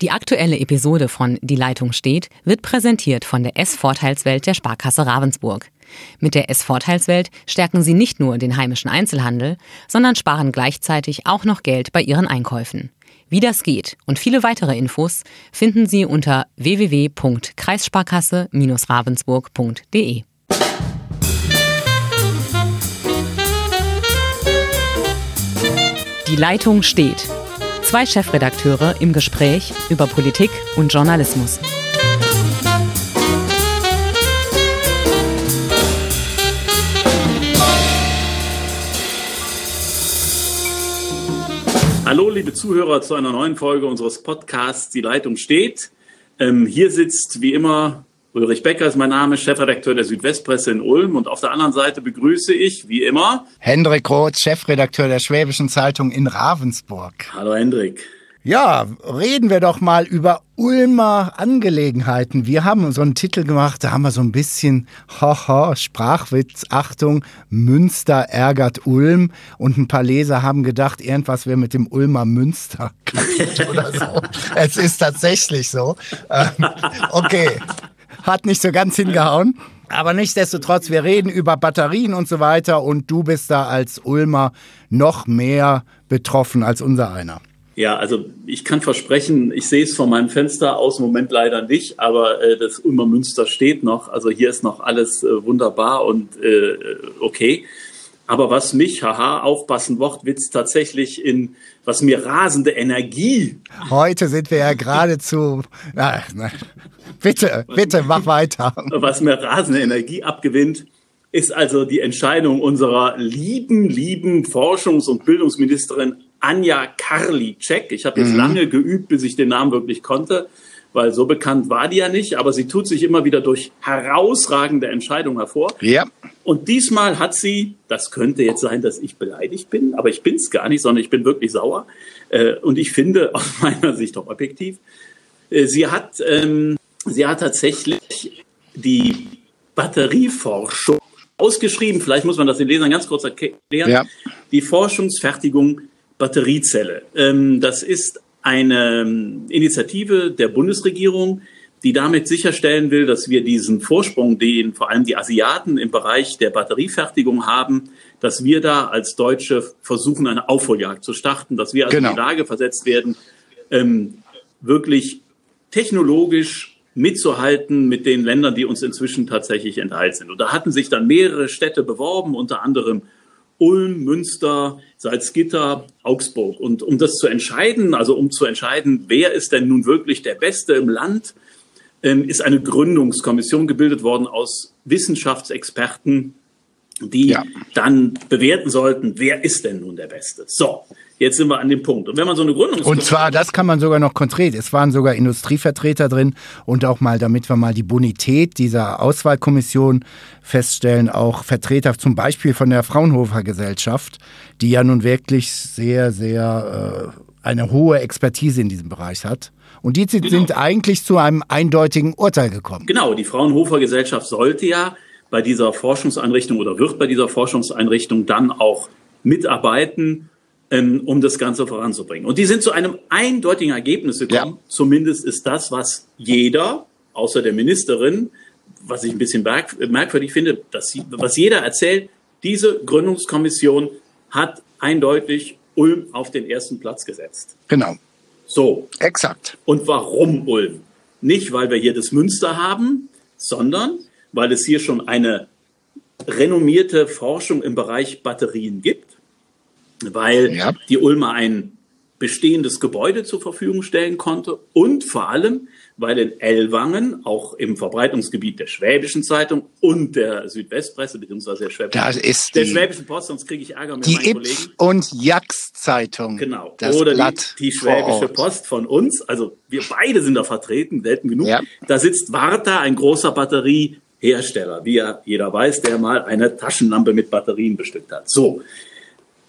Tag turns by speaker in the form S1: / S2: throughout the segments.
S1: Die aktuelle Episode von Die Leitung steht wird präsentiert von der S-Vorteilswelt der Sparkasse Ravensburg. Mit der S-Vorteilswelt stärken Sie nicht nur den heimischen Einzelhandel, sondern sparen gleichzeitig auch noch Geld bei Ihren Einkäufen. Wie das geht und viele weitere Infos finden Sie unter www.kreissparkasse-ravensburg.de. Die Leitung steht. Zwei Chefredakteure im Gespräch über Politik und Journalismus.
S2: Hallo, liebe Zuhörer, zu einer neuen Folge unseres Podcasts Die Leitung steht. Ähm, hier sitzt wie immer Ulrich Becker ist mein Name, Chefredakteur der Südwestpresse in Ulm. Und auf der anderen Seite begrüße ich, wie immer,
S3: Hendrik Roth, Chefredakteur der Schwäbischen Zeitung in Ravensburg.
S2: Hallo Hendrik.
S3: Ja, reden wir doch mal über Ulmer Angelegenheiten. Wir haben so einen Titel gemacht, da haben wir so ein bisschen, haha, Sprachwitz, Achtung, Münster ärgert Ulm. Und ein paar Leser haben gedacht, irgendwas wäre mit dem Ulmer Münster oder so. es ist tatsächlich so. Ähm, okay, hat nicht so ganz hingehauen. Aber nichtsdestotrotz, wir reden über Batterien und so weiter und du bist da als Ulmer noch mehr betroffen als unser einer.
S2: Ja, also ich kann versprechen, ich sehe es von meinem Fenster aus im Moment leider nicht, aber äh, das Ulmer Münster steht noch. Also hier ist noch alles äh, wunderbar und äh, okay. Aber was mich, haha, aufpassen, Wortwitz, tatsächlich in, was mir rasende Energie.
S3: Heute sind wir ja geradezu, na, na, bitte, bitte, mach weiter.
S2: Was mir rasende Energie abgewinnt, ist also die Entscheidung unserer lieben, lieben Forschungs- und Bildungsministerin Anja Karliczek. Ich habe jetzt mhm. lange geübt, bis ich den Namen wirklich konnte, weil so bekannt war die ja nicht, aber sie tut sich immer wieder durch herausragende Entscheidungen hervor.
S3: Ja.
S2: Und diesmal hat sie, das könnte jetzt sein, dass ich beleidigt bin, aber ich bin es gar nicht, sondern ich bin wirklich sauer. Äh, und ich finde aus meiner Sicht auch objektiv, äh, sie hat, ähm, sie hat tatsächlich die Batterieforschung ausgeschrieben. Vielleicht muss man das den Lesern ganz kurz erklären. Ja. Die Forschungsfertigung Batteriezelle. Ähm, das ist eine ähm, Initiative der Bundesregierung, die damit sicherstellen will, dass wir diesen Vorsprung, den vor allem die Asiaten im Bereich der Batteriefertigung haben, dass wir da als Deutsche versuchen, eine Aufholjagd zu starten, dass wir also genau. in die Lage versetzt werden, ähm, wirklich technologisch mitzuhalten mit den Ländern, die uns inzwischen tatsächlich enthalten sind. Und da hatten sich dann mehrere Städte beworben, unter anderem Ulm, Münster, Salzgitter, Augsburg. Und um das zu entscheiden, also um zu entscheiden, wer ist denn nun wirklich der Beste im Land, ähm, ist eine Gründungskommission gebildet worden aus Wissenschaftsexperten, die ja. dann bewerten sollten, wer ist denn nun der Beste. So, Jetzt sind wir an dem Punkt. Und wenn man so eine Gründung
S3: Und zwar, das kann man sogar noch konkret. Es waren sogar Industrievertreter drin und auch mal, damit wir mal die Bonität dieser Auswahlkommission feststellen, auch Vertreter zum Beispiel von der Fraunhofer Gesellschaft, die ja nun wirklich sehr, sehr äh, eine hohe Expertise in diesem Bereich hat. Und die sind genau. eigentlich zu einem eindeutigen Urteil gekommen.
S2: Genau, die Fraunhofer Gesellschaft sollte ja bei dieser Forschungseinrichtung oder wird bei dieser Forschungseinrichtung dann auch mitarbeiten ähm, um das Ganze voranzubringen. Und die sind zu einem eindeutigen Ergebnis gekommen. Ja. Zumindest ist das, was jeder, außer der Ministerin, was ich ein bisschen merkwürdig finde, dass sie, was jeder erzählt, diese Gründungskommission hat eindeutig Ulm auf den ersten Platz gesetzt.
S3: Genau.
S2: So.
S3: Exakt.
S2: Und warum Ulm? Nicht, weil wir hier das Münster haben, sondern weil es hier schon eine renommierte Forschung im Bereich Batterien gibt weil ja. die Ulmer ein bestehendes Gebäude zur Verfügung stellen konnte und vor allem, weil in Ellwangen, auch im Verbreitungsgebiet der Schwäbischen Zeitung und der Südwestpresse, beziehungsweise der Schwäbischen,
S3: das ist
S2: der Schwäbischen Post, sonst kriege ich Ärger mit
S3: die
S2: meinen
S3: Ipf
S2: Kollegen.
S3: und Jax Zeitung.
S2: Genau. Oder Blatt die, die Schwäbische Post von uns. Also wir beide sind da vertreten, selten genug. Ja. Da sitzt Warta, ein großer Batteriehersteller, wie ja jeder weiß, der mal eine Taschenlampe mit Batterien bestückt hat. So.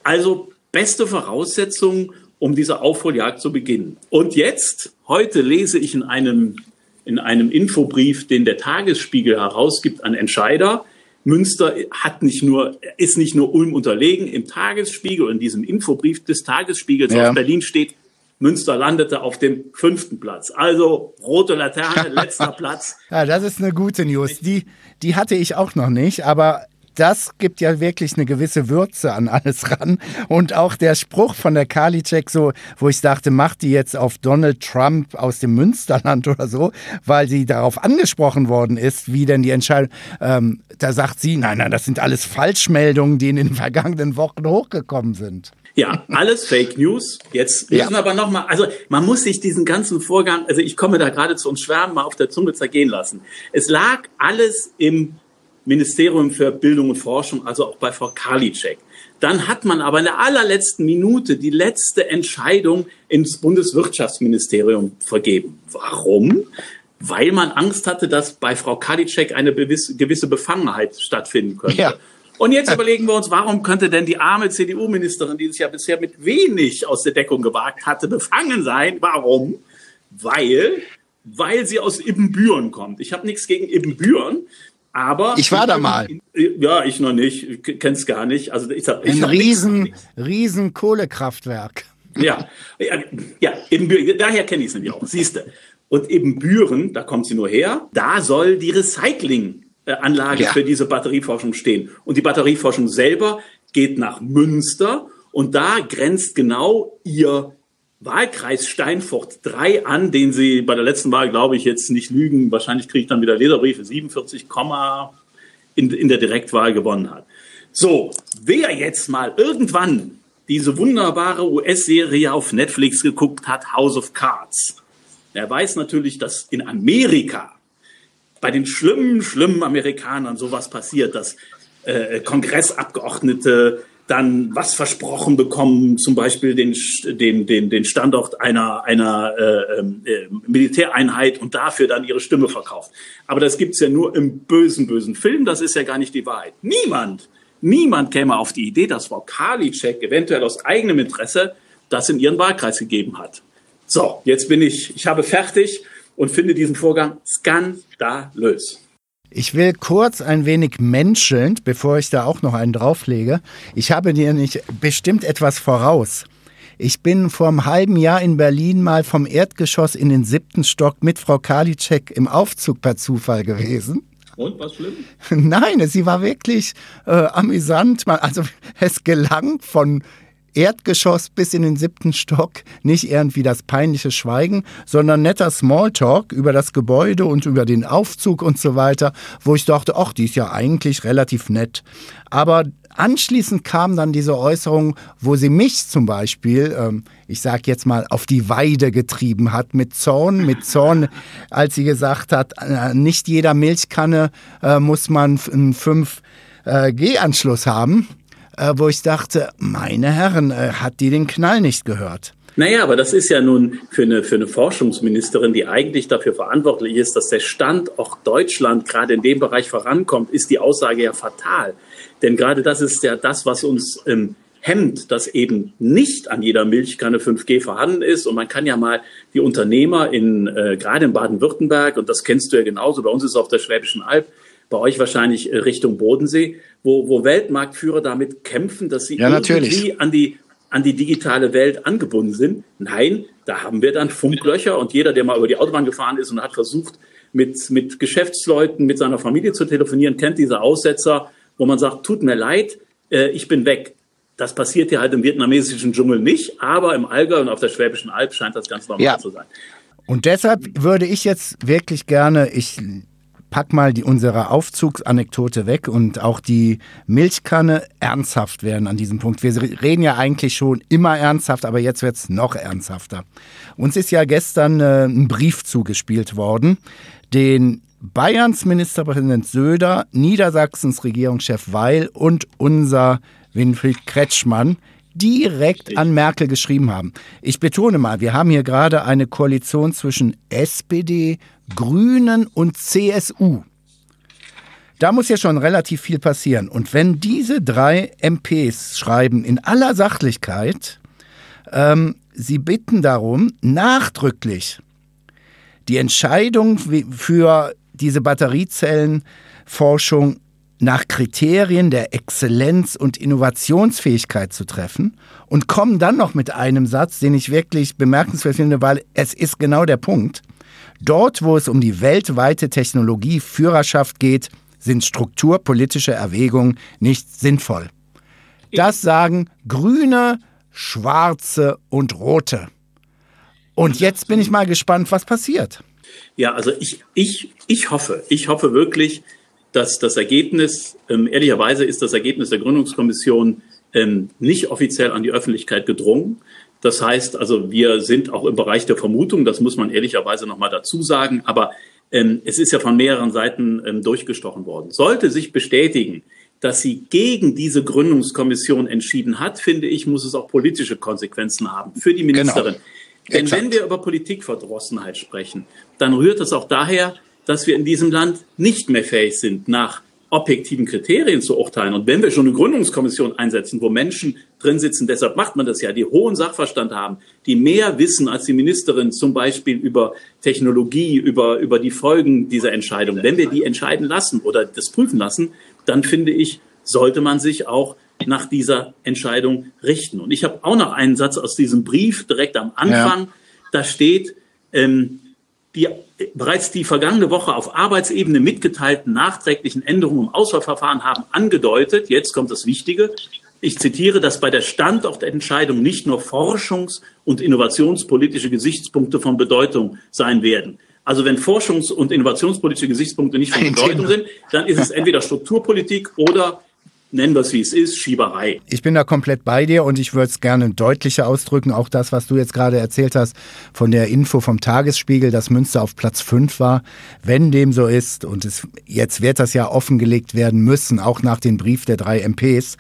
S2: Also beste Voraussetzung, um diese Aufholjagd zu beginnen. Und jetzt, heute lese ich in einem, in einem Infobrief, den der Tagesspiegel herausgibt an Entscheider, Münster hat nicht nur, ist nicht nur Ulm unterlegen. Im Tagesspiegel, in diesem Infobrief des Tagesspiegels ja. aus Berlin steht Münster landete auf dem fünften Platz. Also rote Laterne, letzter Platz.
S3: Ja, das ist eine gute News. Die, die hatte ich auch noch nicht, aber das gibt ja wirklich eine gewisse Würze an alles ran. Und auch der Spruch von der Karliczek, so, wo ich dachte, macht die jetzt auf Donald Trump aus dem Münsterland oder so, weil sie darauf angesprochen worden ist, wie denn die Entscheidung, ähm, da sagt sie, nein, nein, das sind alles Falschmeldungen, die in den vergangenen Wochen hochgekommen sind.
S2: Ja, alles Fake News. Jetzt müssen ja. wir aber nochmal, also man muss sich diesen ganzen Vorgang, also ich komme da gerade zu uns Schwärmen, mal auf der Zunge zergehen lassen. Es lag alles im Ministerium für Bildung und Forschung, also auch bei Frau Karliczek. Dann hat man aber in der allerletzten Minute die letzte Entscheidung ins Bundeswirtschaftsministerium vergeben. Warum? Weil man Angst hatte, dass bei Frau Karliczek eine gewisse Befangenheit stattfinden könnte. Ja. Und jetzt überlegen wir uns, warum könnte denn die arme CDU-Ministerin, die sich ja bisher mit wenig aus der Deckung gewagt hatte, befangen sein? Warum? Weil, weil sie aus Ibbenbüren kommt. Ich habe nichts gegen Ibbenbüren. Aber
S3: ich war da mal.
S2: Ja, ich noch nicht. Ich kenn's gar nicht. Also ich ich
S3: ein riesen, riesen Kohlekraftwerk.
S2: Ja, ja, ja eben, daher kenne ich es nämlich auch. Siehste. Und eben Büren, da kommt sie nur her. Da soll die Recyclinganlage ja. für diese Batterieforschung stehen. Und die Batterieforschung selber geht nach Münster. Und da grenzt genau ihr Wahlkreis Steinfurt 3 an, den Sie bei der letzten Wahl, glaube ich, jetzt nicht lügen. Wahrscheinlich kriege ich dann wieder Leserbriefe. 47, in, in der Direktwahl gewonnen hat. So, wer jetzt mal irgendwann diese wunderbare US-Serie auf Netflix geguckt hat, House of Cards, der weiß natürlich, dass in Amerika bei den schlimmen, schlimmen Amerikanern sowas passiert, dass äh, Kongressabgeordnete dann was versprochen bekommen, zum Beispiel den, den, den, den Standort einer, einer äh, ähm, äh, Militäreinheit und dafür dann ihre Stimme verkauft. Aber das gibt's ja nur im bösen, bösen Film, das ist ja gar nicht die Wahrheit. Niemand, niemand käme auf die Idee, dass Frau Karliczek eventuell aus eigenem Interesse das in ihren Wahlkreis gegeben hat. So, jetzt bin ich, ich habe fertig und finde diesen Vorgang skandalös.
S3: Ich will kurz ein wenig menschelnd, bevor ich da auch noch einen drauflege. Ich habe dir nicht bestimmt etwas voraus. Ich bin vor einem halben Jahr in Berlin mal vom Erdgeschoss in den siebten Stock mit Frau Karliczek im Aufzug per Zufall gewesen.
S2: Und was schlimm?
S3: Nein, sie war wirklich äh, amüsant. Also es gelang von Erdgeschoss bis in den siebten Stock nicht irgendwie das peinliche Schweigen, sondern netter Smalltalk über das Gebäude und über den Aufzug und so weiter, wo ich dachte, ach, die ist ja eigentlich relativ nett. Aber anschließend kam dann diese Äußerung, wo sie mich zum Beispiel, ähm, ich sag jetzt mal, auf die Weide getrieben hat mit Zorn, mit Zorn, als sie gesagt hat, äh, nicht jeder Milchkanne äh, muss man einen 5G-Anschluss äh, haben äh, wo ich dachte, meine Herren, äh, hat die den Knall nicht gehört?
S2: Naja, aber das ist ja nun für eine, für eine Forschungsministerin, die eigentlich dafür verantwortlich ist, dass der Standort Deutschland gerade in dem Bereich vorankommt, ist die Aussage ja fatal. Denn gerade das ist ja das, was uns ähm, hemmt, dass eben nicht an jeder Milchkanne 5G vorhanden ist. Und man kann ja mal die Unternehmer in, äh, gerade in Baden-Württemberg, und das kennst du ja genauso, bei uns ist es auf der Schwäbischen Alb, bei euch wahrscheinlich äh, Richtung Bodensee, wo, wo Weltmarktführer damit kämpfen, dass sie
S3: ja, irgendwie
S2: an die an die digitale Welt angebunden sind. Nein, da haben wir dann Funklöcher und jeder, der mal über die Autobahn gefahren ist und hat versucht, mit, mit Geschäftsleuten, mit seiner Familie zu telefonieren, kennt diese Aussetzer, wo man sagt, tut mir leid, äh, ich bin weg. Das passiert ja halt im vietnamesischen Dschungel nicht, aber im Allgäu und auf der Schwäbischen Alb scheint das ganz normal ja. zu sein.
S3: Und deshalb würde ich jetzt wirklich gerne, ich pack mal die, unsere Aufzugsanekdote weg und auch die Milchkanne ernsthaft werden an diesem Punkt. Wir reden ja eigentlich schon immer ernsthaft, aber jetzt wird es noch ernsthafter. Uns ist ja gestern äh, ein Brief zugespielt worden, den Bayerns Ministerpräsident Söder, Niedersachsens Regierungschef Weil und unser Winfried Kretschmann direkt an Merkel geschrieben haben. Ich betone mal, wir haben hier gerade eine Koalition zwischen SPD, Grünen und CSU. Da muss ja schon relativ viel passieren. Und wenn diese drei MPs schreiben in aller Sachlichkeit, ähm, sie bitten darum, nachdrücklich die Entscheidung für diese Batteriezellenforschung nach Kriterien der Exzellenz und Innovationsfähigkeit zu treffen und kommen dann noch mit einem Satz, den ich wirklich bemerkenswert finde, weil es ist genau der Punkt. Dort, wo es um die weltweite Technologieführerschaft geht, sind strukturpolitische Erwägungen nicht sinnvoll. Das sagen Grüne, Schwarze und Rote. Und jetzt bin ich mal gespannt, was passiert.
S2: Ja, also ich, ich, ich hoffe, ich hoffe wirklich, dass das Ergebnis, ähm, ehrlicherweise ist das Ergebnis der Gründungskommission ähm, nicht offiziell an die Öffentlichkeit gedrungen. Das heißt also, wir sind auch im Bereich der Vermutung, das muss man ehrlicherweise nochmal dazu sagen, aber ähm, es ist ja von mehreren Seiten ähm, durchgestochen worden. Sollte sich bestätigen, dass sie gegen diese Gründungskommission entschieden hat, finde ich, muss es auch politische Konsequenzen haben für die genau. Ministerin. Genau. Denn Exakt. wenn wir über Politikverdrossenheit sprechen, dann rührt es auch daher, dass wir in diesem Land nicht mehr fähig sind, nach objektiven Kriterien zu urteilen. Und wenn wir schon eine Gründungskommission einsetzen, wo Menschen drin sitzen, deshalb macht man das ja, die hohen Sachverstand haben, die mehr wissen als die Ministerin zum Beispiel über Technologie, über, über die Folgen dieser Entscheidung. Wenn wir die entscheiden lassen oder das prüfen lassen, dann finde ich, sollte man sich auch nach dieser Entscheidung richten. Und ich habe auch noch einen Satz aus diesem Brief direkt am Anfang. Ja. Da steht, ähm, die bereits die vergangene Woche auf Arbeitsebene mitgeteilten nachträglichen Änderungen im Auswahlverfahren haben angedeutet, jetzt kommt das Wichtige, ich zitiere, dass bei der Standortentscheidung nicht nur forschungs- und innovationspolitische Gesichtspunkte von Bedeutung sein werden. Also wenn forschungs- und innovationspolitische Gesichtspunkte nicht von Bedeutung sind, dann ist es entweder Strukturpolitik oder nennen wir es wie es ist, Schieberei.
S3: Ich bin da komplett bei dir und ich würde es gerne deutlicher ausdrücken. Auch das, was du jetzt gerade erzählt hast von der Info vom Tagesspiegel, dass Münster auf Platz 5 war. Wenn dem so ist, und es, jetzt wird das ja offengelegt werden müssen, auch nach dem Brief der drei MPs,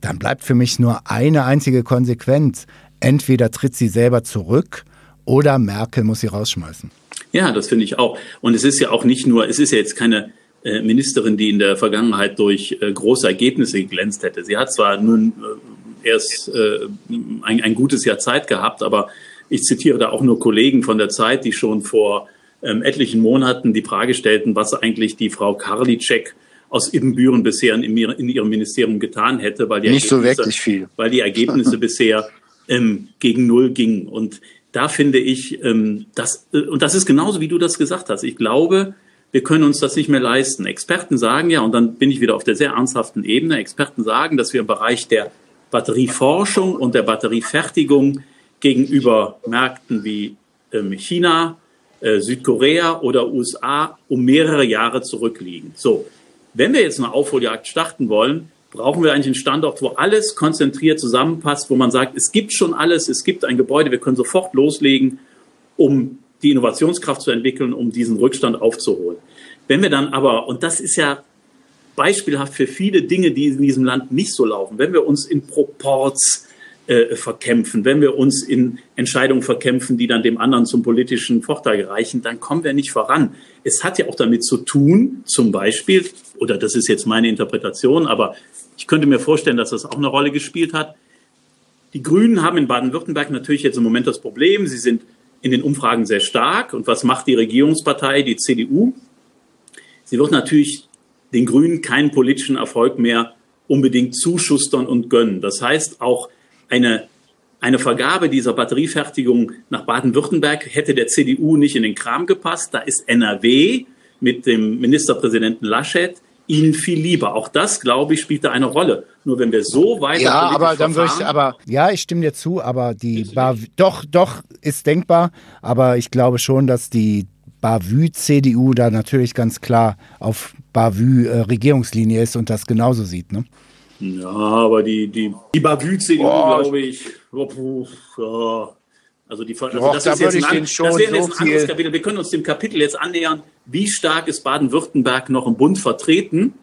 S3: dann bleibt für mich nur eine einzige Konsequenz. Entweder tritt sie selber zurück oder Merkel muss sie rausschmeißen.
S2: Ja, das finde ich auch. Und es ist ja auch nicht nur, es ist ja jetzt keine äh, Ministerin, die in der Vergangenheit durch äh, große Ergebnisse geglänzt hätte. Sie hat zwar nun äh, erst ein, gutes Jahr Zeit gehabt, aber ich zitiere da auch nur Kollegen von der Zeit, die schon vor ähm, etlichen Monaten die Frage stellten, was eigentlich die Frau Karliczek aus Ibbenbüren bisher in, in ihrem Ministerium getan hätte, weil die
S3: nicht so wirklich viel,
S2: weil die Ergebnisse bisher ähm, gegen Null gingen. Und da finde ich, ähm, das, äh, und das ist genauso, wie du das gesagt hast. Ich glaube, wir können uns das nicht mehr leisten. Experten sagen ja, und dann bin ich wieder auf der sehr ernsthaften Ebene, Experten sagen, dass wir im Bereich der Batterieforschung und der Batteriefertigung gegenüber Märkten wie ähm, China, äh, Südkorea oder USA um mehrere Jahre zurückliegen. So, wenn wir jetzt eine Aufholjagd starten wollen, brauchen wir eigentlich einen Standort, wo alles konzentriert zusammenpasst, wo man sagt, es gibt schon alles, es gibt ein Gebäude, wir können sofort loslegen, um die Innovationskraft zu entwickeln, um diesen Rückstand aufzuholen. Wenn wir dann aber, und das ist ja beispielhaft für viele Dinge, die in diesem Land nicht so laufen, wenn wir uns in Proports äh, verkämpfen, wenn wir uns in Entscheidungen verkämpfen, die dann dem anderen zum politischen Vorteil reichen, dann kommen wir nicht voran. Es hat ja auch damit zu tun, zum Beispiel, oder das ist jetzt meine Interpretation, aber ich könnte mir vorstellen, dass das auch eine Rolle gespielt hat. Die Grünen haben in Baden-Württemberg natürlich jetzt im Moment das Problem, sie sind in den Umfragen sehr stark. Und was macht die Regierungspartei, die CDU? Sie wird natürlich den Grünen keinen politischen Erfolg mehr unbedingt zuschustern und gönnen. Das heißt, auch eine, eine Vergabe dieser Batteriefertigung nach Baden-Württemberg hätte der CDU nicht in den Kram gepasst. Da ist NRW mit dem Ministerpräsidenten Laschet ihnen viel lieber. Auch das, glaube ich, spielt da eine Rolle. Nur wenn wir so weiter.
S3: Ja, aber dann würde ich, aber ja, ich stimme dir zu, aber die Bar, doch, doch ist denkbar, aber ich glaube schon, dass die Bavü-CDU da natürlich ganz klar auf Bavü-Regierungslinie ist und das genauso sieht, ne?
S2: Ja, aber die, die, die Bavü-CDU, glaube ich, oh, ja. Also die also
S3: Doch, das, da ist jetzt ein, das wäre jetzt ein anderes
S2: Kapitel. Wir können uns dem Kapitel jetzt annähern, wie stark ist Baden-Württemberg noch im Bund vertreten.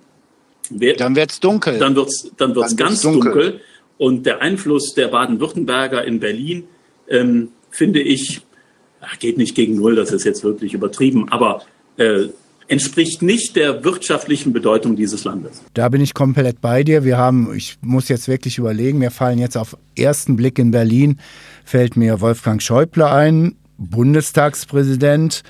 S3: Wer, dann wird's dunkel.
S2: Dann wird's, dann wird's dann ganz wird's dunkel. dunkel. Und der Einfluss der Baden-Württemberger in Berlin, ähm, finde ich, geht nicht gegen Null, das ist jetzt wirklich übertrieben, aber äh, entspricht nicht der wirtschaftlichen Bedeutung dieses Landes.
S3: Da bin ich komplett bei dir. Wir haben, ich muss jetzt wirklich überlegen, mir fallen jetzt auf ersten Blick in Berlin, fällt mir Wolfgang Schäuble ein, Bundestagspräsident,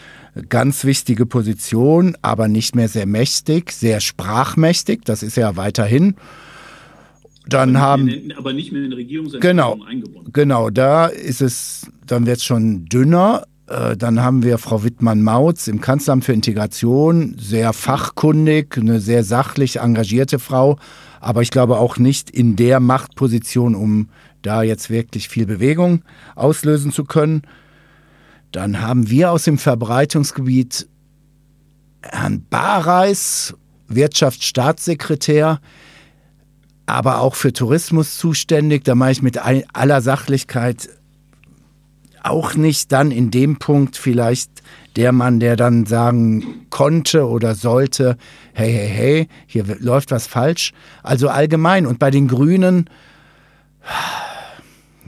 S3: ganz wichtige Position, aber nicht mehr sehr mächtig, sehr sprachmächtig, das ist er weiterhin. Dann
S2: aber
S3: haben
S2: in, aber nicht mehr in Regierungsentscheidungen
S3: genau,
S2: eingebunden.
S3: Genau, da ist es, dann wird es schon dünner. Äh, Dann haben wir Frau Wittmann-Mautz im Kanzleramt für Integration, sehr fachkundig, eine sehr sachlich engagierte Frau, aber ich glaube auch nicht in der Machtposition, um da jetzt wirklich viel Bewegung auslösen zu können. Dann haben wir aus dem Verbreitungsgebiet Herrn Bareis, Wirtschaftsstaatssekretär, aber auch für Tourismus zuständig. Da mache ich mit all- aller Sachlichkeit auch nicht dann in dem Punkt vielleicht der Mann, der dann sagen konnte oder sollte, hey, hey, hey, hier läuft was falsch. Also allgemein. Und bei den Grünen,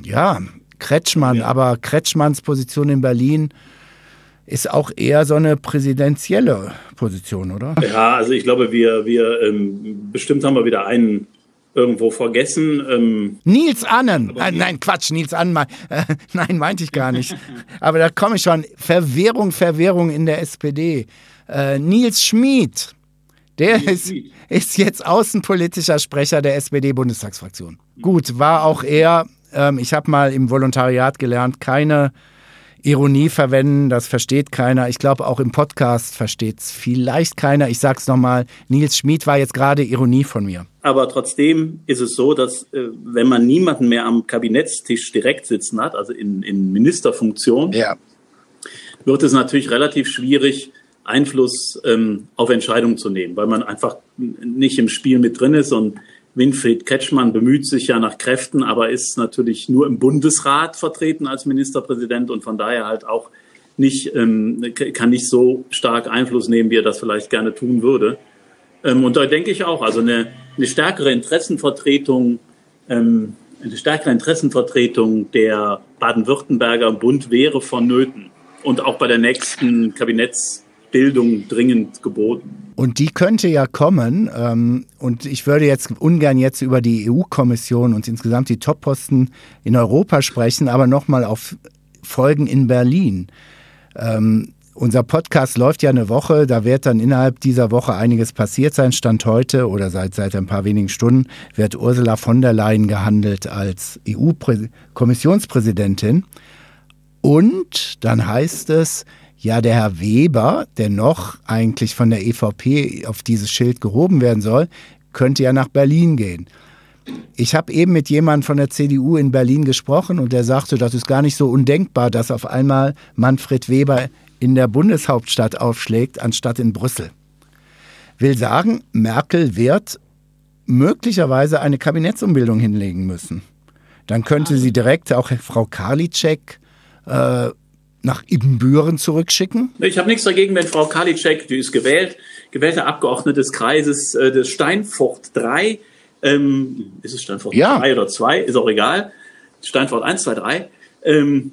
S3: ja, Kretschmann, aber Kretschmanns Position in Berlin ist auch eher so eine präsidentielle Position, oder?
S2: Ja, also ich glaube, wir, wir ähm, bestimmt haben wir wieder einen irgendwo vergessen. Ähm,
S3: Nils Annen. Äh, nein, Quatsch, Nils Annen. Äh, nein, meinte ich gar nicht. Aber da komme ich schon. Verwirrung, Verwirrung in der SPD. Äh, Nils Schmid. Der ist,
S2: Schmid.
S3: ist jetzt außenpolitischer Sprecher der SPD-Bundestagsfraktion. Gut, war auch er, ähm, ich habe mal im Volontariat gelernt, keine Ironie verwenden, das versteht keiner. Ich glaube, auch im Podcast versteht es vielleicht keiner. Ich sag's nochmal, Nils Schmid war jetzt gerade Ironie von mir.
S2: Aber trotzdem ist es so, dass äh, wenn man niemanden mehr am Kabinettstisch direkt sitzen hat, also in, in Ministerfunktion,
S3: Ja.
S2: wird es natürlich relativ schwierig, Einfluss ähm, auf Entscheidungen zu nehmen, weil man einfach nicht im Spiel mit drin ist. Und Winfried Kretschmann bemüht sich ja nach Kräften, aber ist natürlich nur im Bundesrat vertreten als Ministerpräsident und von daher halt auch nicht, ähm, kann nicht so stark Einfluss nehmen, wie er das vielleicht gerne tun würde. Ähm, und da denke ich auch, also eine, eine stärkere Interessenvertretung, ähm, eine stärkere Interessenvertretung der Baden-Württemberger im Bund wäre vonnöten und auch bei der nächsten Kabinettsbildung dringend geboten.
S3: Und die könnte ja kommen. Ähm, und ich würde jetzt ungern jetzt über die EU-Kommission und insgesamt die Top-Posten in Europa sprechen, aber nochmal auf Folgen in Berlin. Ähm, unser Podcast läuft ja eine Woche, da wird dann innerhalb dieser Woche einiges passiert sein. Stand heute oder seit, seit ein paar wenigen Stunden wird Ursula von der Leyen gehandelt als EU-Kommissionspräsidentin. Und dann heißt es, ja, der Herr Weber, der noch eigentlich von der EVP auf dieses Schild gehoben werden soll, könnte ja nach Berlin gehen. Ich habe eben mit jemandem von der CDU in Berlin gesprochen und der sagte, das ist gar nicht so undenkbar, dass auf einmal Manfred Weber in der Bundeshauptstadt aufschlägt, anstatt in Brüssel. Will sagen, Merkel wird möglicherweise eine Kabinettsumbildung hinlegen müssen. Dann könnte sie direkt auch Frau Karliczek äh, nach Ibbenbüren zurückschicken.
S2: Ich habe nichts dagegen, wenn Frau Karliczek, die ist gewählt, gewählte Abgeordnete des Kreises äh, des Steinfurt 3, ähm, ist es Steinfurt
S3: Ja.
S2: 3 oder 2, ist auch egal, Steinfurt 1, 2, 3, ähm,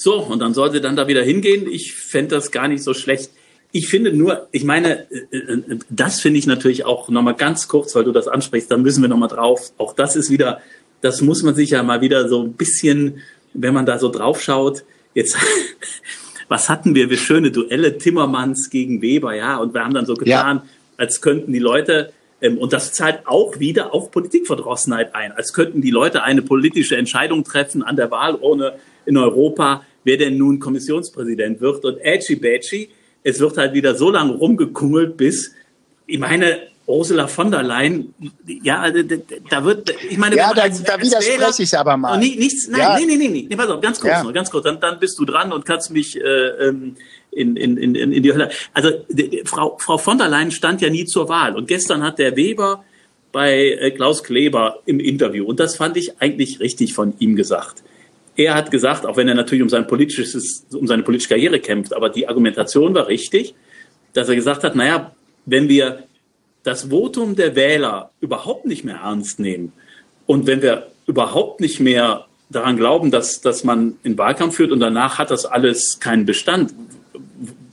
S2: so, und dann sollte dann da wieder hingehen. Ich fände das gar nicht so schlecht. Ich finde nur, ich meine, äh, äh, das finde ich natürlich auch nochmal ganz kurz, weil du das ansprichst, da müssen wir nochmal drauf. Auch das ist wieder, das muss man sich ja mal wieder so ein bisschen, wenn man da so drauf schaut, jetzt, was hatten wir für schöne Duelle, Timmermans gegen Weber, ja, und wir haben dann so getan, als könnten die Leute, ähm, und das zahlt auch wieder auf Politikverdrossenheit ein, als könnten die Leute eine politische Entscheidung treffen an der Wahlurne in Europa, wer denn nun Kommissionspräsident wird und Edgy Badgy, es wird halt wieder so lange rumgekungelt, bis, ich meine, Ursula von der Leyen, ja, d- da wird, ich meine,
S4: Ja, da-
S2: als-
S4: da widerspreche ich aber mal.
S2: Nie- nichts, nein,
S4: Ja.
S2: nee, nee, nee, nee, nee, pass auf, ganz kurz
S4: Ja.
S2: noch, ganz kurz, dann, dann bist du dran und kannst mich äh, ähm, in, in, in, in die Hölle. Also die, Frau, Frau von der Leyen stand ja nie zur Wahl und gestern hat der Weber bei äh, Klaus Kleber im Interview und das fand ich eigentlich richtig von ihm gesagt. Er hat gesagt, auch wenn er natürlich um sein politisches, um seine politische Karriere kämpft, aber die Argumentation war richtig, dass er gesagt hat, naja, wenn wir das Votum der Wähler überhaupt nicht mehr ernst nehmen und wenn wir überhaupt nicht mehr daran glauben, dass, dass man einen Wahlkampf führt und danach hat das alles keinen Bestand,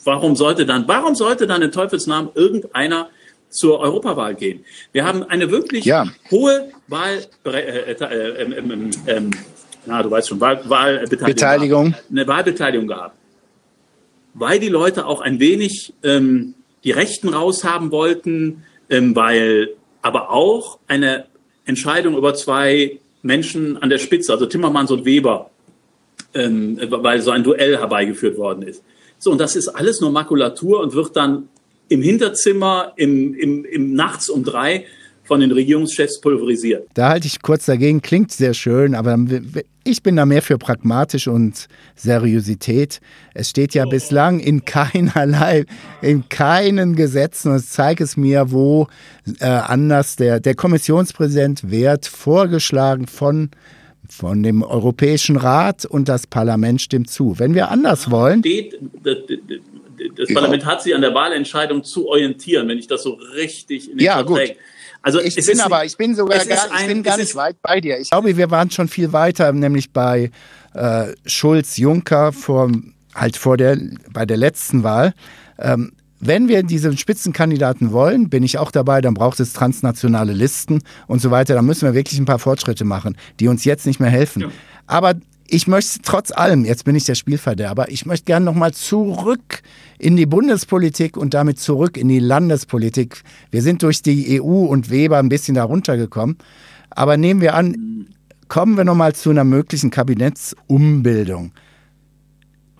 S2: warum sollte dann, warum sollte dann in Teufelsnamen irgendeiner zur Europawahl gehen? Wir haben eine wirklich
S4: Ja.
S2: hohe Wahl, äh, äh, äh, ja, du weißt schon, Wahl, Wahlbeteiligung,
S3: Beteiligung.
S2: eine Wahlbeteiligung gehabt. Weil die Leute auch ein wenig ähm, die Rechten raushaben wollten, ähm, weil aber auch eine Entscheidung über zwei Menschen an der Spitze, also Timmermans und Weber, ähm, weil so ein Duell herbeigeführt worden ist. So, und das ist alles nur Makulatur und wird dann im Hinterzimmer, im, im, im nachts um drei von den Regierungschefs pulverisiert.
S3: Da halte ich kurz dagegen, klingt sehr schön, aber ich bin da mehr für pragmatisch und Seriosität. Es steht ja oh. bislang in keinerlei, in keinen Gesetzen, und zeig es mir, wo äh, anders der, der Kommissionspräsident wird vorgeschlagen von von dem Europäischen Rat und das Parlament stimmt zu. Wenn wir anders wollen.
S2: Steht, das, das Parlament hat sich an der Wahlentscheidung zu orientieren, wenn ich das so richtig
S3: in den Ja, gut. Also ich bin aber, ich bin sogar gar, ein, ich bin gar nicht weit bei dir. Ich glaube, wir waren schon viel weiter, nämlich bei äh, Schulz Juncker vor, halt vor der, bei der letzten Wahl. Ähm, wenn wir diesen Spitzenkandidaten wollen, bin ich auch dabei, dann braucht es transnationale Listen und so weiter. Da müssen wir wirklich ein paar Fortschritte machen, die uns jetzt nicht mehr helfen. Ja. Aber ich möchte trotz allem, jetzt bin ich der Spielverderber, ich möchte gerne nochmal zurück in die Bundespolitik und damit zurück in die Landespolitik. Wir sind durch die EU und Weber ein bisschen darunter gekommen. Aber nehmen wir an, kommen wir nochmal zu einer möglichen Kabinettsumbildung.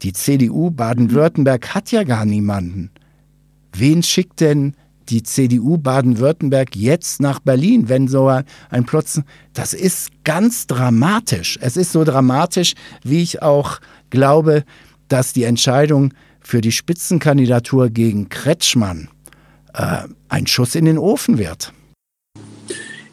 S3: Die CDU Baden-Württemberg hat ja gar niemanden. Wen schickt denn die CDU Baden-Württemberg jetzt nach Berlin, wenn so ein Plötzen, das ist ganz dramatisch. Es ist so dramatisch, wie ich auch glaube, dass die Entscheidung für die Spitzenkandidatur gegen Kretschmann äh, ein Schuss in den Ofen wird.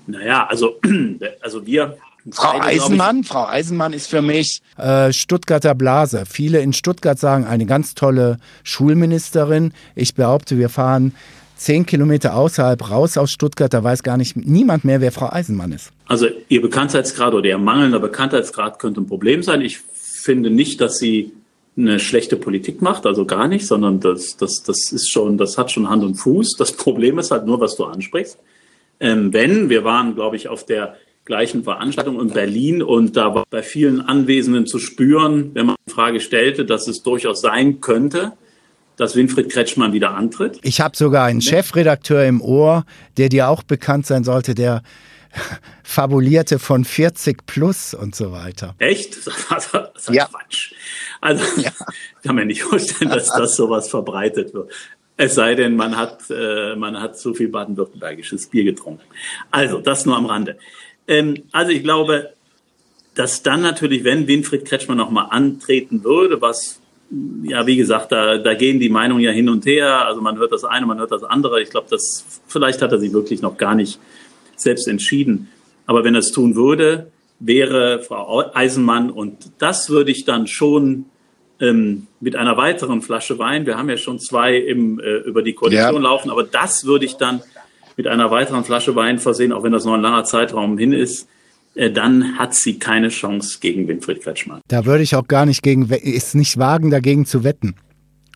S2: Naja, also, also wir.
S3: Frau Eisenmann, Frau Eisenmann ist für mich äh, Stuttgarter Blase. Viele in Stuttgart sagen, eine ganz tolle Schulministerin. Ich behaupte, wir fahren zehn Kilometer außerhalb raus aus Stuttgart, da weiß gar nicht niemand mehr, wer Frau Eisenmann ist.
S2: Also Ihr Bekanntheitsgrad oder Ihr mangelnder Bekanntheitsgrad könnte ein Problem sein. Ich finde nicht, dass sie eine schlechte Politik macht, also gar nicht, sondern das, das, das ist schon, das hat schon Hand und Fuß. Das Problem ist halt nur, was du ansprichst. Ähm, wenn, wir waren, glaube ich, auf der gleichen Veranstaltung in Berlin und da war bei vielen Anwesenden zu spüren, wenn man die Frage stellte, dass es durchaus sein könnte, dass Winfried Kretschmann wieder antritt.
S3: Ich habe sogar einen Chefredakteur im Ohr, der dir auch bekannt sein sollte, der fabulierte von 40 plus und so weiter.
S2: Echt? Das, ist ja. Quatsch. Also ja. ich kann mir nicht vorstellen, dass das sowas verbreitet wird. Es sei denn, man hat, äh, man hat zu viel baden-württembergisches Bier getrunken. Also, das nur am Rande. Ähm, also ich glaube, dass dann natürlich, wenn Winfried Kretschmann nochmal antreten würde, was ja, wie gesagt, da, da gehen die Meinungen ja hin und her. Also man hört das eine, man hört das andere. Ich glaube, das vielleicht hat er sich wirklich noch gar nicht selbst entschieden. Aber wenn er es tun würde, wäre Frau Eisenmann und das würde ich dann schon ähm, mit einer weiteren Flasche Wein. Wir haben ja schon zwei im, äh, über die Koalition ja. laufen, aber das würde ich dann mit einer weiteren Flasche Wein versehen, auch wenn das noch ein langer Zeitraum hin ist. Äh, dann hat sie keine Chance gegen Winfried Kretschmann.
S3: Da würde ich auch gar nicht gegen, ist nicht wagen, dagegen zu wetten.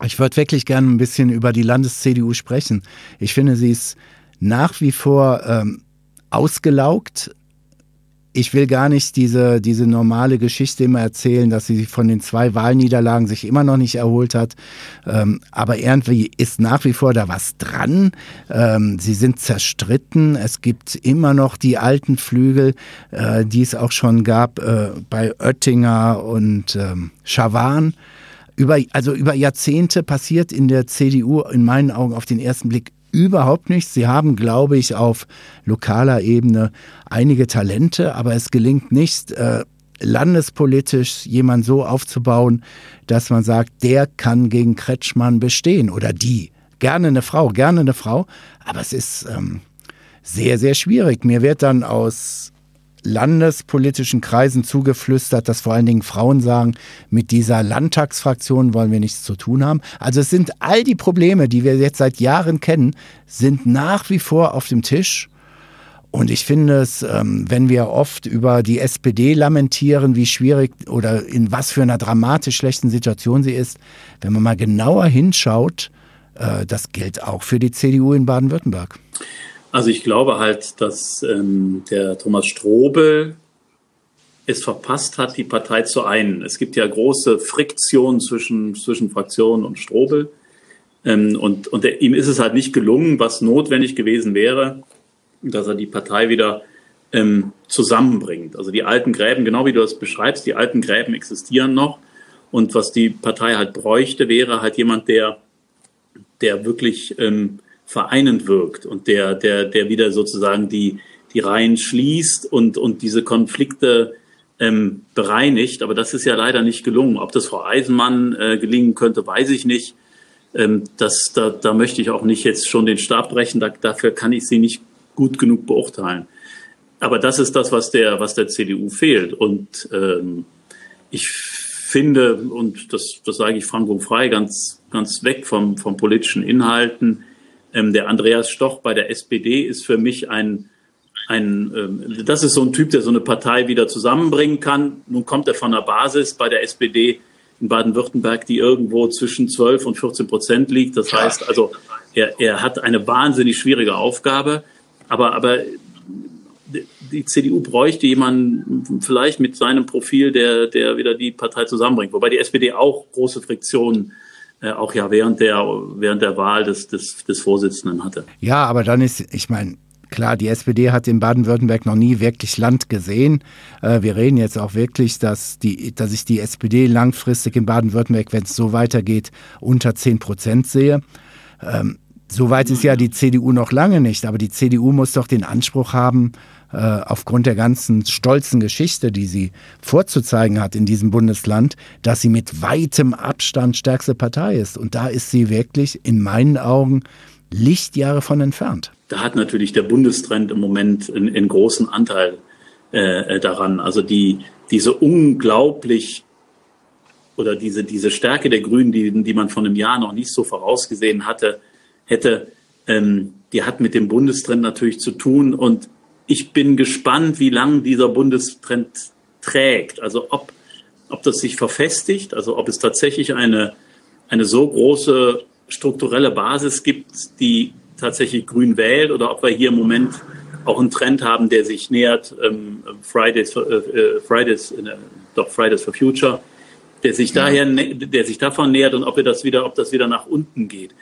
S3: Ich würde wirklich gerne ein bisschen über die Landes-CDU sprechen. Ich finde, sie ist nach wie vor ähm, ausgelaugt, ich will gar nicht diese, diese normale Geschichte immer erzählen, dass sie von den zwei Wahlniederlagen sich immer noch nicht erholt hat. Ähm, aber irgendwie ist nach wie vor da was dran. Ähm, sie sind zerstritten. Es gibt immer noch die alten Flügel, äh, die es auch schon gab äh, bei Oettinger und ähm, Schawan. Über, also über Jahrzehnte passiert in der CDU in meinen Augen auf den ersten Blick überhaupt nichts. Sie haben, glaube ich, auf lokaler Ebene einige Talente, aber es gelingt nicht, äh, landespolitisch jemand so aufzubauen, dass man sagt, der kann gegen Kretschmann bestehen oder die. Gerne eine Frau, gerne eine Frau, aber es ist ähm, sehr, sehr schwierig. Mir wird dann aus landespolitischen Kreisen zugeflüstert, dass vor allen Dingen Frauen sagen, mit dieser Landtagsfraktion wollen wir nichts zu tun haben. Also es sind all die Probleme, die wir jetzt seit Jahren kennen, sind nach wie vor auf dem Tisch. Und ich finde es, ähm, wenn wir oft über die SPD lamentieren, wie schwierig oder in was für einer dramatisch schlechten Situation sie ist, wenn man mal genauer hinschaut, äh, das gilt auch für die CDU in Baden-Württemberg.
S2: Also ich glaube halt, dass ähm, der Thomas Strobel es verpasst hat, die Partei zu einen. Es gibt ja große Friktionen zwischen, zwischen Fraktionen und Strobel. Ähm, und und der, ihm ist es halt nicht gelungen, was notwendig gewesen wäre, dass er die Partei wieder ähm, zusammenbringt. Also die alten Gräben, genau wie du das beschreibst, die alten Gräben existieren noch. Und was die Partei halt bräuchte, wäre halt jemand, der, der wirklich ähm, vereinend wirkt und der, der, der wieder sozusagen die, die Reihen schließt und, und diese Konflikte ähm, bereinigt. Aber das ist ja leider nicht gelungen. Ob das Frau Eisenmann äh, gelingen könnte, weiß ich nicht. Ähm, das, da, da möchte ich auch nicht jetzt schon den Stab brechen. Da, dafür kann ich sie nicht gut genug beurteilen. Aber das ist das, was der, was der CDU fehlt. Und ähm, ich finde, und das, das sage ich frank und frei, ganz, ganz weg vom, vom politischen Inhalten, ähm, der Andreas Stoch bei der SPD ist für mich ein, ein ähm, das ist so ein Typ, der so eine Partei wieder zusammenbringen kann. Nun kommt er von der Basis bei der SPD in Baden-Württemberg, die irgendwo zwischen 12 und 14 Prozent liegt. Das heißt also, er, er hat eine wahnsinnig schwierige Aufgabe. Aber, aber die CDU bräuchte jemanden vielleicht mit seinem Profil, der, der wieder die Partei zusammenbringt. Wobei die SPD auch große Friktionen äh, auch ja während der, während der Wahl des, des, des Vorsitzenden hatte.
S3: Ja, aber dann ist, ich meine, Klar, die SPD hat in Baden-Württemberg noch nie wirklich Land gesehen. Äh, wir reden jetzt auch wirklich, dass, die, dass ich die SPD langfristig in Baden-Württemberg, wenn es so weitergeht, unter 10 Prozent sehe. Ähm, Soweit ist ja die CDU noch lange nicht, aber die CDU muss doch den Anspruch haben, äh, aufgrund der ganzen stolzen Geschichte, die sie vorzuzeigen hat in diesem Bundesland, dass sie mit weitem Abstand stärkste Partei ist. Und da ist sie wirklich in meinen Augen Lichtjahre von entfernt.
S2: Da hat natürlich der Bundestrend im Moment einen, einen großen Anteil äh, daran. Also die, diese unglaublich oder diese, diese Stärke der Grünen, die, die man von einem Jahr noch nicht so vorausgesehen hatte, hätte, ähm, die hat mit dem Bundestrend natürlich zu tun. Und ich bin gespannt, wie lange dieser Bundestrend trägt. Also ob, ob das sich verfestigt, also ob es tatsächlich eine, eine so große strukturelle Basis gibt, die tatsächlich grün wählt, oder ob wir hier im Moment auch einen Trend haben, der sich nähert, ähm, Fridays, äh, äh, Fridays, äh, doch Fridays for Future, der sich daher, der sich davon nähert und ob wir das wieder, ob das wieder nach unten geht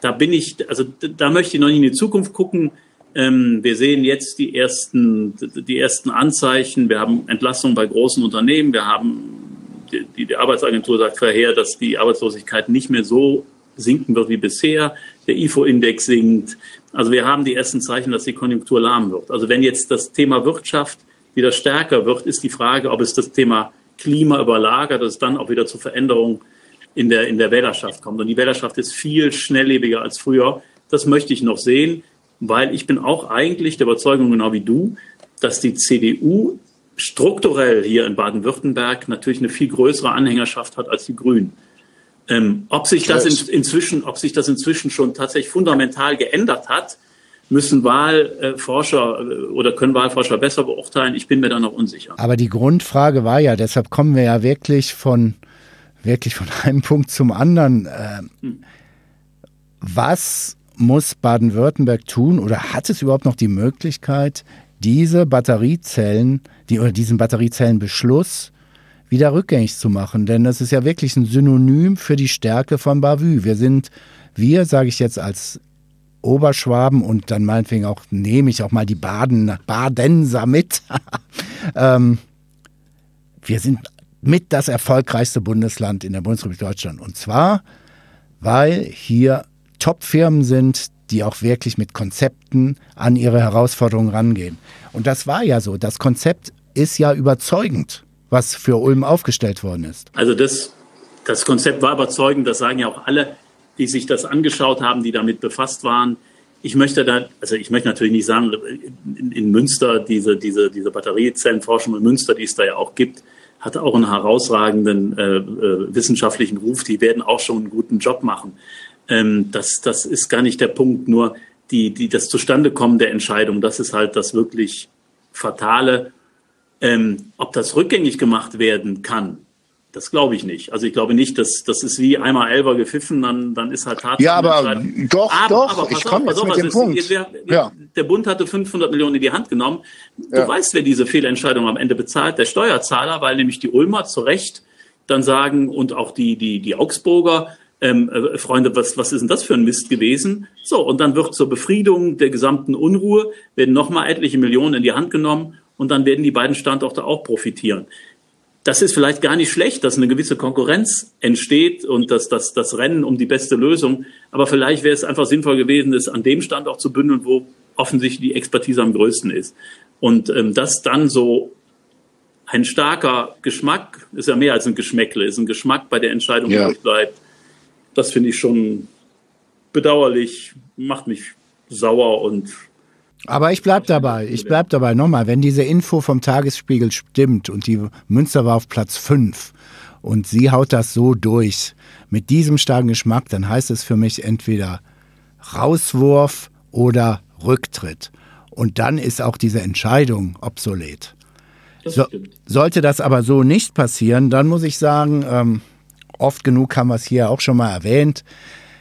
S2: da bin ich, also da möchte ich noch nicht in die Zukunft gucken. Ähm, wir sehen jetzt die ersten, die ersten Anzeichen. Wir haben Entlassungen bei großen Unternehmen. Wir haben, die, die Arbeitsagentur sagt vorher, dass die Arbeitslosigkeit nicht mehr so sinken wird wie bisher. Der IFO-Index sinkt. Also wir haben die ersten Zeichen, dass die Konjunktur lahm wird. Also wenn jetzt das Thema Wirtschaft wieder stärker wird, ist die Frage, ob es das Thema Klima überlagert, dass es dann auch wieder zu Veränderungen in der, in der Wählerschaft kommt. Und die Wählerschaft ist viel schnelllebiger als früher. Das möchte ich noch sehen, weil ich bin auch eigentlich der Überzeugung, genau wie du, dass die CDU strukturell hier in Baden-Württemberg natürlich eine viel größere Anhängerschaft hat als die Grünen. Ähm, ob sich das in, inzwischen, ob sich das inzwischen schon tatsächlich fundamental geändert hat, müssen Wahlforscher äh, oder können Wahlforscher besser beurteilen. Ich bin mir da noch unsicher.
S3: Aber die Grundfrage war ja, deshalb kommen wir ja wirklich von wirklich von einem Punkt zum anderen. Äh, was muss Baden-Württemberg tun oder hat es überhaupt noch die Möglichkeit, diese Batteriezellen, die, oder diesen Batteriezellenbeschluss wieder rückgängig zu machen? Denn das ist ja wirklich ein Synonym für die Stärke von Bavü. Wir sind, wir, sage ich jetzt als Oberschwaben und dann meinetwegen auch, nehme ich auch mal die Baden, Badenser mit. ähm, wir sind mit das erfolgreichste Bundesland in der Bundesrepublik Deutschland. Und zwar, weil hier Top-Firmen sind, die auch wirklich mit Konzepten an ihre Herausforderungen rangehen. Und das war ja so. Das Konzept ist ja überzeugend, was für Ulm aufgestellt worden ist.
S2: Also das, das Konzept war überzeugend. Das sagen ja auch alle, die sich das angeschaut haben, die damit befasst waren. Ich möchte da, also ich möchte natürlich nicht sagen, in, in Münster diese, diese, diese Batteriezellenforschung in Münster, die es da ja auch gibt, hat auch einen herausragenden äh, äh, wissenschaftlichen Ruf. Die werden auch schon einen guten Job machen. Ähm, das, das ist gar nicht der Punkt. Nur die, die, das Zustandekommen der Entscheidung, das ist halt das wirklich Fatale. Ähm, ob das rückgängig gemacht werden kann, das glaube ich nicht. Also ich glaube nicht, dass das ist wie einmal Elber gepfiffen, dann, dann ist halt
S4: hart. Ja, aber doch, aber, doch, aber ich komme jetzt mit dem Punkt.
S2: Ist, wir, ja. der Bund hatte 500 Millionen in die Hand genommen. Du ja. weißt, wer diese Fehlentscheidung am Ende bezahlt, der Steuerzahler, weil nämlich die Ulmer zu Recht dann sagen und auch die, die, die Augsburger, ähm, äh, Freunde, was, was ist denn das für ein Mist gewesen? So, und dann wird zur Befriedung der gesamten Unruhe, werden nochmal etliche Millionen in die Hand genommen und dann werden die beiden Standorte auch profitieren. Das ist vielleicht gar nicht schlecht, dass eine gewisse Konkurrenz entsteht und dass das, das Rennen um die beste Lösung. Aber vielleicht wäre es einfach sinnvoll gewesen, es an dem Standort zu bündeln, wo offensichtlich die Expertise am größten ist. Und ähm, das dann so ein starker Geschmack, ist ja mehr als ein Geschmäckle, ist ein Geschmack bei der Entscheidung ja. bleibt das finde ich schon bedauerlich, macht mich sauer und
S3: aber ich bleib dabei, ich bleib dabei. Nochmal, wenn diese Info vom Tagesspiegel stimmt und die Münster war auf Platz 5 und sie haut das so durch mit diesem starken Geschmack, dann heißt es für mich entweder Rauswurf oder Rücktritt. Und dann ist auch diese Entscheidung obsolet. Das so, sollte das aber so nicht passieren, dann muss ich sagen, ähm, Oft genug haben wir es hier auch schon mal erwähnt.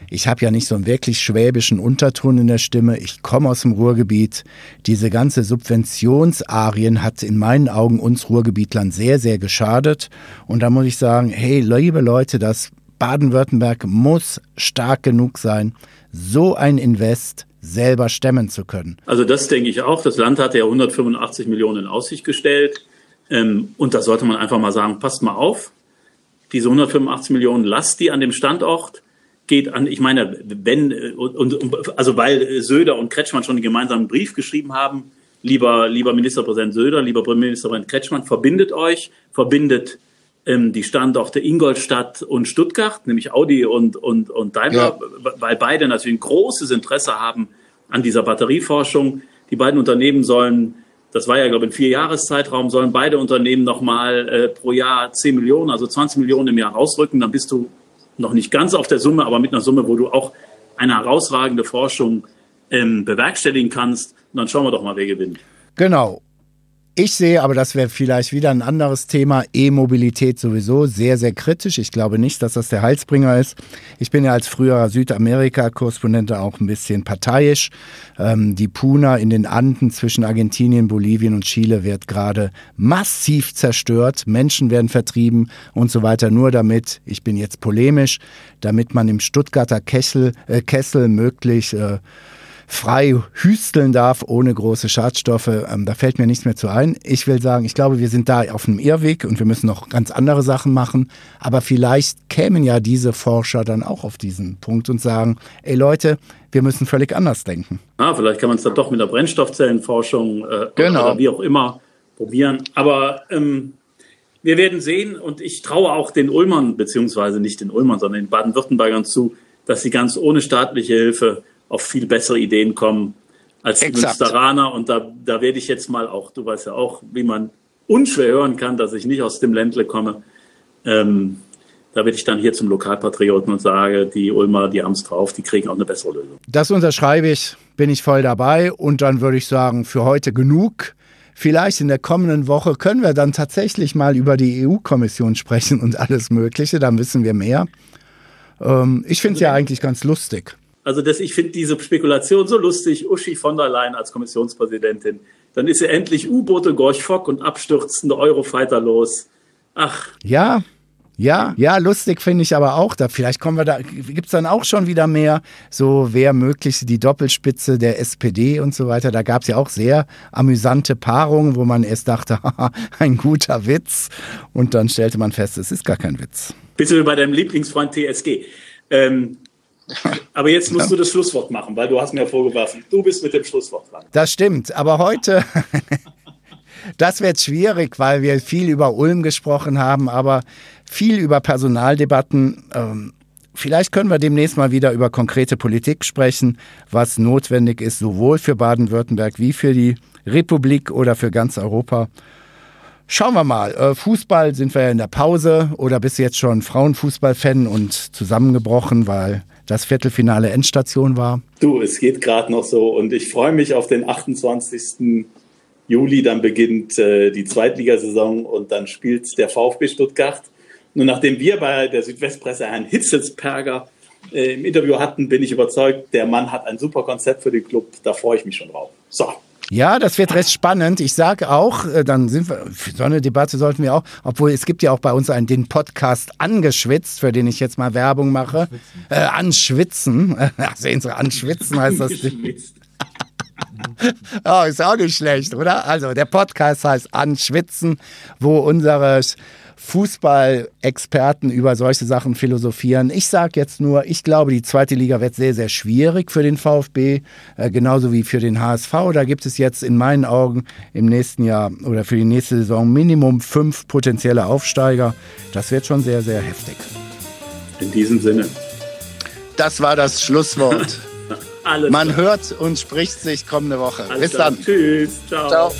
S3: Ich habe ja nicht so einen wirklich schwäbischen Unterton in der Stimme. Ich komme aus dem Ruhrgebiet. Diese ganze Subventionsarien hat in meinen Augen uns Ruhrgebietlern sehr, sehr geschadet. Und da muss ich sagen, hey, liebe Leute, das Baden-Württemberg muss stark genug sein, so ein Invest selber stemmen zu können.
S2: Also das denke ich auch. Das Land hat ja 185 Millionen in Aussicht gestellt. Ähm, und da sollte man einfach mal sagen, passt mal auf diese 185 Millionen Last, die an dem Standort geht an, ich meine, wenn, und, und, also weil Söder und Kretschmann schon einen gemeinsamen Brief geschrieben haben, lieber, lieber Ministerpräsident Söder, lieber Ministerpräsident Kretschmann, verbindet euch, verbindet ähm, die Standorte Ingolstadt und Stuttgart, nämlich Audi und, und, und Daimler, ja. weil beide natürlich ein großes Interesse haben an dieser Batterieforschung. Die beiden Unternehmen sollen das war ja, glaube ich, ein Vierjahreszeitraum, sollen beide Unternehmen nochmal äh, pro Jahr 10 Millionen, also 20 Millionen im Jahr rausrücken. Dann bist du noch nicht ganz auf der Summe, aber mit einer Summe, wo du auch eine herausragende Forschung ähm, bewerkstelligen kannst. Und dann schauen wir doch mal, wer gewinnt.
S3: Genau. Ich sehe, aber das wäre vielleicht wieder ein anderes Thema, E-Mobilität sowieso sehr, sehr kritisch. Ich glaube nicht, dass das der Heilsbringer ist. Ich bin ja als früherer Südamerika-Korrespondent auch ein bisschen parteiisch. Ähm, die Puna in den Anden zwischen Argentinien, Bolivien und Chile wird gerade massiv zerstört. Menschen werden vertrieben und so weiter. Nur damit, ich bin jetzt polemisch, damit man im Stuttgarter Kessel, äh, Kessel möglich äh, frei hüsteln darf, ohne große Schadstoffe. Ähm, da fällt mir nichts mehr zu ein. Ich will sagen, ich glaube, wir sind da auf einem Irrweg und wir müssen noch ganz andere Sachen machen. Aber vielleicht kämen ja diese Forscher dann auch auf diesen Punkt und sagen, ey Leute, wir müssen völlig anders denken.
S2: Ah, vielleicht kann man es dann doch mit der Brennstoffzellenforschung äh, genau. oder wie auch immer probieren. Aber ähm, wir werden sehen und ich traue auch den Ulmern, beziehungsweise nicht den Ulmern, sondern den Baden-Württembergern zu, dass sie ganz ohne staatliche Hilfe auf viel bessere Ideen kommen als die Exakt. Münsteraner. Und da, da werde ich jetzt mal auch, du weißt ja auch, wie man unschwer hören kann, dass ich nicht aus dem Ländle komme. Ähm, da werde ich dann hier zum Lokalpatrioten und sage, die Ulmer, die haben es drauf, die kriegen auch eine bessere Lösung.
S3: Das unterschreibe ich, bin ich voll dabei. Und dann würde ich sagen, für heute genug. Vielleicht in der kommenden Woche können wir dann tatsächlich mal über die EU-Kommission sprechen und alles Mögliche. Dann wissen wir mehr. Ähm, ich finde es ja eigentlich ganz lustig.
S2: Also das, ich finde diese Spekulation so lustig. Uschi von der Leyen als Kommissionspräsidentin. Dann ist sie endlich U-Boote, Gorch Fock und abstürzende Eurofighter los. Ach.
S3: Ja, ja, ja, lustig finde ich aber auch. Da vielleicht kommen wir da, gibt es dann auch schon wieder mehr, so wer möglichst die Doppelspitze der SPD und so weiter. Da gab es ja auch sehr amüsante Paarungen, wo man erst dachte, ein guter Witz. Und dann stellte man fest, es ist gar kein Witz.
S2: Bist du bei deinem Lieblingsfreund TSG? Ähm, aber jetzt musst du das Schlusswort machen, weil du hast mir vorgeworfen, du bist mit dem Schlusswort dran.
S3: Das stimmt, aber heute, das wird schwierig, weil wir viel über Ulm gesprochen haben, aber viel über Personaldebatten. Ähm, vielleicht können wir demnächst mal wieder über konkrete Politik sprechen, was notwendig ist, sowohl für Baden-Württemberg wie für die Republik oder für ganz Europa. Schauen wir mal. Äh, Fußball sind wir ja in der Pause oder bist du jetzt schon Frauenfußball-Fan und zusammengebrochen, weil das Viertelfinale Endstation war?
S2: Du, es geht gerade noch so und ich freue mich auf den 28. Juli. Dann beginnt äh, die Zweitligasaison und dann spielt der VfB Stuttgart. Nur nachdem wir bei der Südwestpresse Herrn Hitzelsperger äh, im Interview hatten, bin ich überzeugt, der Mann hat ein super Konzept für den Club. Da freue ich mich schon drauf. So.
S3: Ja, das wird recht spannend. Ich sage auch, äh, dann sind wir, für so eine Debatte sollten wir auch, obwohl es gibt ja auch bei uns einen, den Podcast Angeschwitzt, für den ich jetzt mal Werbung mache. Äh, anschwitzen. Ach, sehen Sie, Anschwitzen heißt das. oh, ist auch nicht schlecht, oder? Also, der Podcast heißt Anschwitzen, wo unsere Fußballexperten über solche Sachen philosophieren. Ich sage jetzt nur, ich glaube, die zweite Liga wird sehr, sehr schwierig für den VfB, äh, genauso wie für den HSV. Da gibt es jetzt in meinen Augen im nächsten Jahr oder für die nächste Saison Minimum fünf potenzielle Aufsteiger. Das wird schon sehr, sehr heftig.
S2: In diesem Sinne.
S3: Das war das Schlusswort. Man klar. hört und spricht sich kommende Woche.
S2: Alles Bis klar. dann. Tschüss. Ciao. Ciao.